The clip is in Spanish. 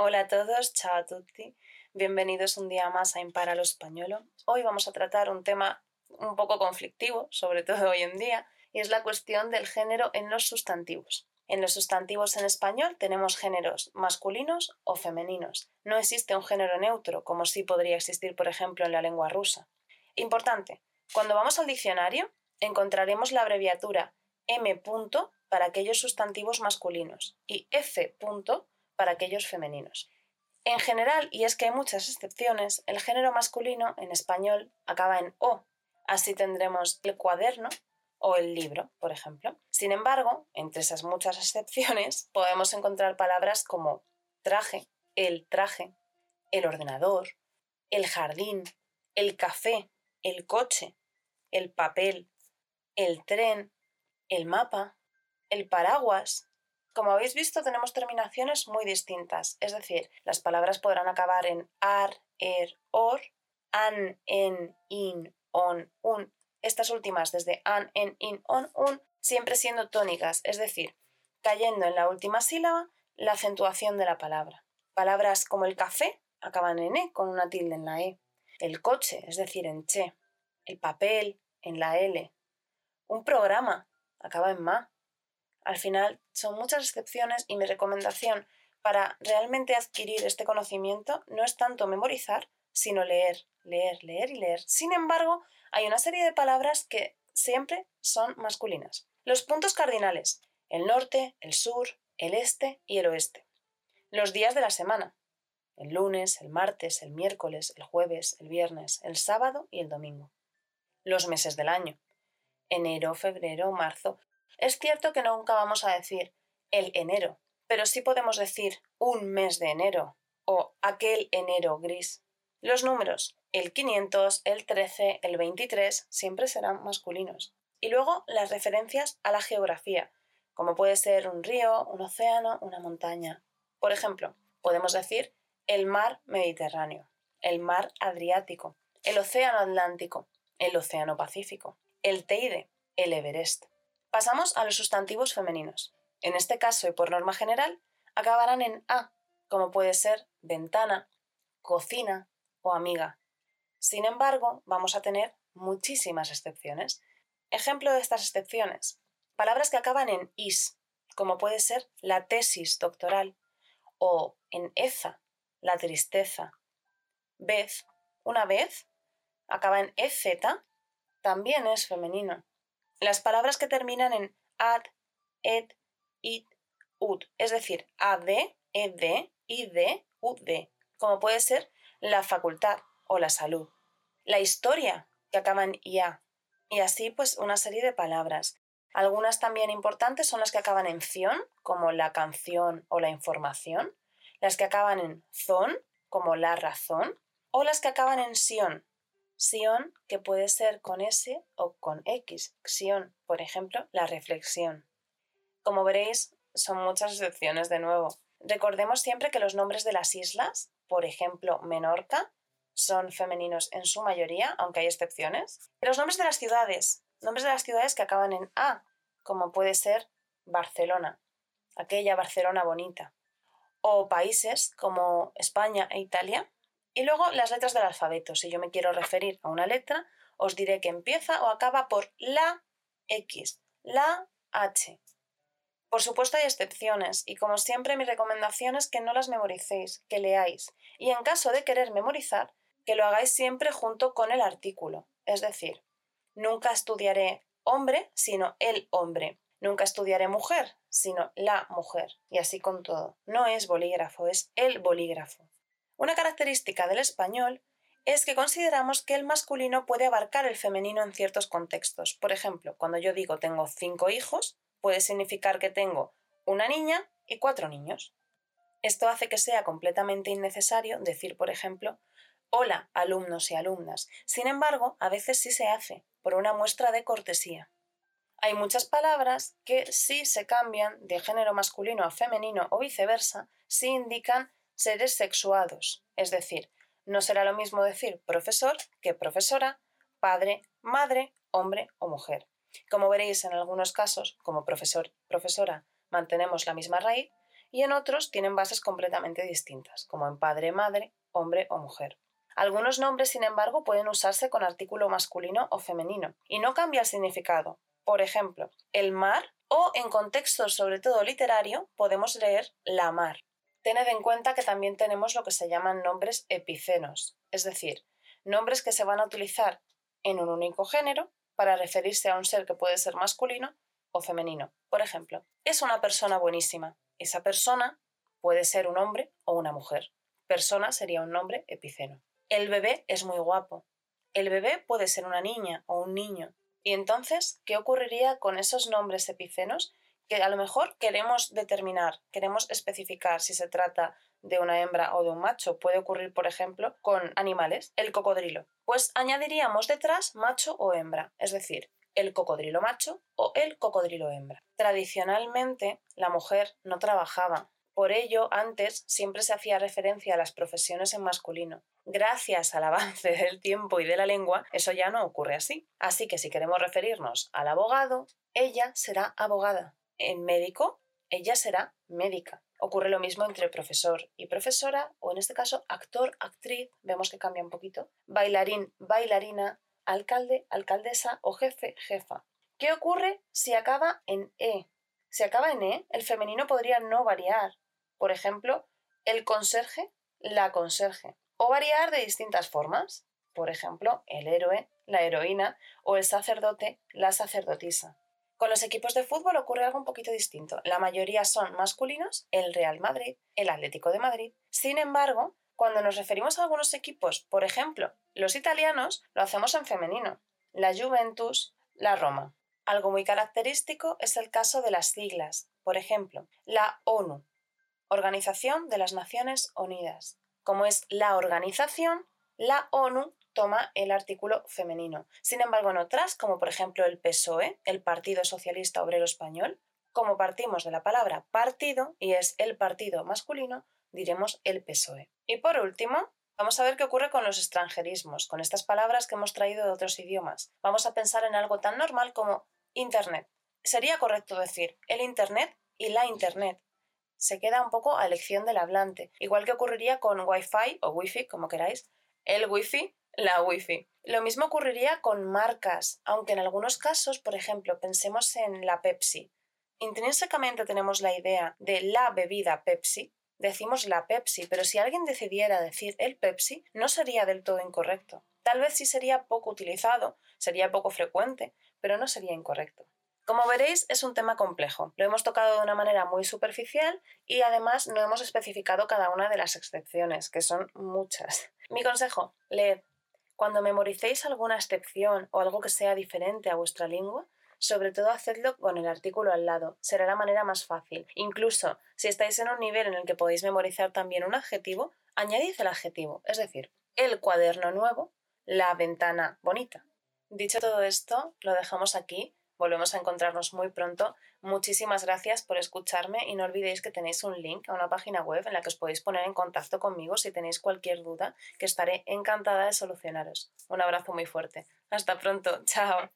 Hola a todos, ciao a tutti. Bienvenidos un día más a Impara lo Españolo. Hoy vamos a tratar un tema un poco conflictivo, sobre todo hoy en día, y es la cuestión del género en los sustantivos. En los sustantivos en español tenemos géneros masculinos o femeninos. No existe un género neutro, como sí podría existir, por ejemplo, en la lengua rusa. Importante, cuando vamos al diccionario encontraremos la abreviatura M. para aquellos sustantivos masculinos y F. para aquellos femeninos. En general, y es que hay muchas excepciones, el género masculino en español acaba en O. Así tendremos el cuaderno o el libro, por ejemplo. Sin embargo, entre esas muchas excepciones, podemos encontrar palabras como traje, el traje, el ordenador, el jardín, el café, el coche, el papel, el tren, el mapa, el paraguas, como habéis visto, tenemos terminaciones muy distintas, es decir, las palabras podrán acabar en ar, er, or, an, en, in, on, un. Estas últimas, desde an, en, in, on, un, siempre siendo tónicas, es decir, cayendo en la última sílaba la acentuación de la palabra. Palabras como el café acaban en e con una tilde en la e. El coche, es decir, en che. El papel, en la l. Un programa acaba en ma. Al final, son muchas excepciones y mi recomendación para realmente adquirir este conocimiento no es tanto memorizar, sino leer, leer, leer y leer. Sin embargo, hay una serie de palabras que siempre son masculinas. Los puntos cardinales, el norte, el sur, el este y el oeste. Los días de la semana, el lunes, el martes, el miércoles, el jueves, el viernes, el sábado y el domingo. Los meses del año, enero, febrero, marzo, es cierto que nunca vamos a decir el enero, pero sí podemos decir un mes de enero o aquel enero gris. Los números, el 500, el 13, el 23, siempre serán masculinos. Y luego las referencias a la geografía, como puede ser un río, un océano, una montaña. Por ejemplo, podemos decir el mar Mediterráneo, el mar Adriático, el océano Atlántico, el océano Pacífico, el Teide, el Everest. Pasamos a los sustantivos femeninos. En este caso y por norma general, acabarán en A, como puede ser ventana, cocina o amiga. Sin embargo, vamos a tener muchísimas excepciones. Ejemplo de estas excepciones. Palabras que acaban en is, como puede ser la tesis doctoral, o en eza, la tristeza. Vez, una vez, acaba en ez, también es femenino. Las palabras que terminan en ad, ed, id, ud, es decir, ad, ed, id, ud, como puede ser la facultad o la salud. La historia, que acaba en ia. Y así, pues, una serie de palabras. Algunas también importantes son las que acaban en ción, como la canción o la información, las que acaban en zon, como la razón, o las que acaban en sion, Sion, que puede ser con S o con X. Sion, por ejemplo, la reflexión. Como veréis, son muchas excepciones de nuevo. Recordemos siempre que los nombres de las islas, por ejemplo, Menorca, son femeninos en su mayoría, aunque hay excepciones. los nombres de las ciudades, nombres de las ciudades que acaban en A, como puede ser Barcelona, aquella Barcelona bonita. O países como España e Italia, y luego las letras del alfabeto. Si yo me quiero referir a una letra, os diré que empieza o acaba por la X, la H. Por supuesto hay excepciones y como siempre mi recomendación es que no las memoricéis, que leáis y en caso de querer memorizar, que lo hagáis siempre junto con el artículo. Es decir, nunca estudiaré hombre, sino el hombre. Nunca estudiaré mujer, sino la mujer. Y así con todo. No es bolígrafo, es el bolígrafo. Una característica del español es que consideramos que el masculino puede abarcar el femenino en ciertos contextos. Por ejemplo, cuando yo digo tengo cinco hijos, puede significar que tengo una niña y cuatro niños. Esto hace que sea completamente innecesario decir, por ejemplo, hola, alumnos y alumnas. Sin embargo, a veces sí se hace, por una muestra de cortesía. Hay muchas palabras que sí se cambian de género masculino a femenino o viceversa si indican seres sexuados, es decir, no será lo mismo decir profesor que profesora, padre, madre, hombre o mujer. Como veréis en algunos casos, como profesor, profesora, mantenemos la misma raíz, y en otros tienen bases completamente distintas, como en padre-madre, hombre o mujer. Algunos nombres, sin embargo, pueden usarse con artículo masculino o femenino y no cambia el significado. Por ejemplo, el mar o en contextos sobre todo literario podemos leer la mar. Tened en cuenta que también tenemos lo que se llaman nombres epicenos, es decir, nombres que se van a utilizar en un único género para referirse a un ser que puede ser masculino o femenino. Por ejemplo, es una persona buenísima. Esa persona puede ser un hombre o una mujer. Persona sería un nombre epiceno. El bebé es muy guapo. El bebé puede ser una niña o un niño. Y entonces, ¿qué ocurriría con esos nombres epicenos que a lo mejor queremos determinar, queremos especificar si se trata de una hembra o de un macho? Puede ocurrir, por ejemplo, con animales, el cocodrilo. Pues añadiríamos detrás macho o hembra, es decir, el cocodrilo macho o el cocodrilo hembra. Tradicionalmente, la mujer no trabajaba. Por ello, antes siempre se hacía referencia a las profesiones en masculino. Gracias al avance del tiempo y de la lengua, eso ya no ocurre así. Así que si queremos referirnos al abogado, ella será abogada. En médico, ella será médica. Ocurre lo mismo entre profesor y profesora, o en este caso actor, actriz, vemos que cambia un poquito, bailarín, bailarina, alcalde, alcaldesa o jefe, jefa. ¿Qué ocurre si acaba en E? Si acaba en E, el femenino podría no variar. Por ejemplo, el conserje, la conserje. O variar de distintas formas. Por ejemplo, el héroe, la heroína o el sacerdote, la sacerdotisa. Con los equipos de fútbol ocurre algo un poquito distinto. La mayoría son masculinos, el Real Madrid, el Atlético de Madrid. Sin embargo, cuando nos referimos a algunos equipos, por ejemplo, los italianos, lo hacemos en femenino. La Juventus, la Roma. Algo muy característico es el caso de las siglas. Por ejemplo, la ONU, Organización de las Naciones Unidas. Como es la organización, la ONU toma el artículo femenino. Sin embargo, en otras, como por ejemplo el PSOE, el Partido Socialista Obrero Español, como partimos de la palabra partido y es el partido masculino, diremos el PSOE. Y por último, vamos a ver qué ocurre con los extranjerismos, con estas palabras que hemos traído de otros idiomas. Vamos a pensar en algo tan normal como Internet. Sería correcto decir el Internet y la Internet. Se queda un poco a elección del hablante, igual que ocurriría con Wi-Fi o Wi-Fi, como queráis, el Wi-Fi, la Wi-Fi. Lo mismo ocurriría con marcas, aunque en algunos casos, por ejemplo, pensemos en la Pepsi. Intrínsecamente tenemos la idea de la bebida Pepsi, decimos la Pepsi, pero si alguien decidiera decir el Pepsi, no sería del todo incorrecto. Tal vez sí sería poco utilizado, sería poco frecuente, pero no sería incorrecto. Como veréis, es un tema complejo. Lo hemos tocado de una manera muy superficial y además no hemos especificado cada una de las excepciones, que son muchas. Mi consejo, leed. Cuando memoricéis alguna excepción o algo que sea diferente a vuestra lengua, sobre todo hacedlo con el artículo al lado, será la manera más fácil. Incluso si estáis en un nivel en el que podéis memorizar también un adjetivo, añadid el adjetivo, es decir, el cuaderno nuevo, la ventana bonita. Dicho todo esto, lo dejamos aquí. Volvemos a encontrarnos muy pronto. Muchísimas gracias por escucharme y no olvidéis que tenéis un link a una página web en la que os podéis poner en contacto conmigo si tenéis cualquier duda, que estaré encantada de solucionaros. Un abrazo muy fuerte. Hasta pronto. Chao.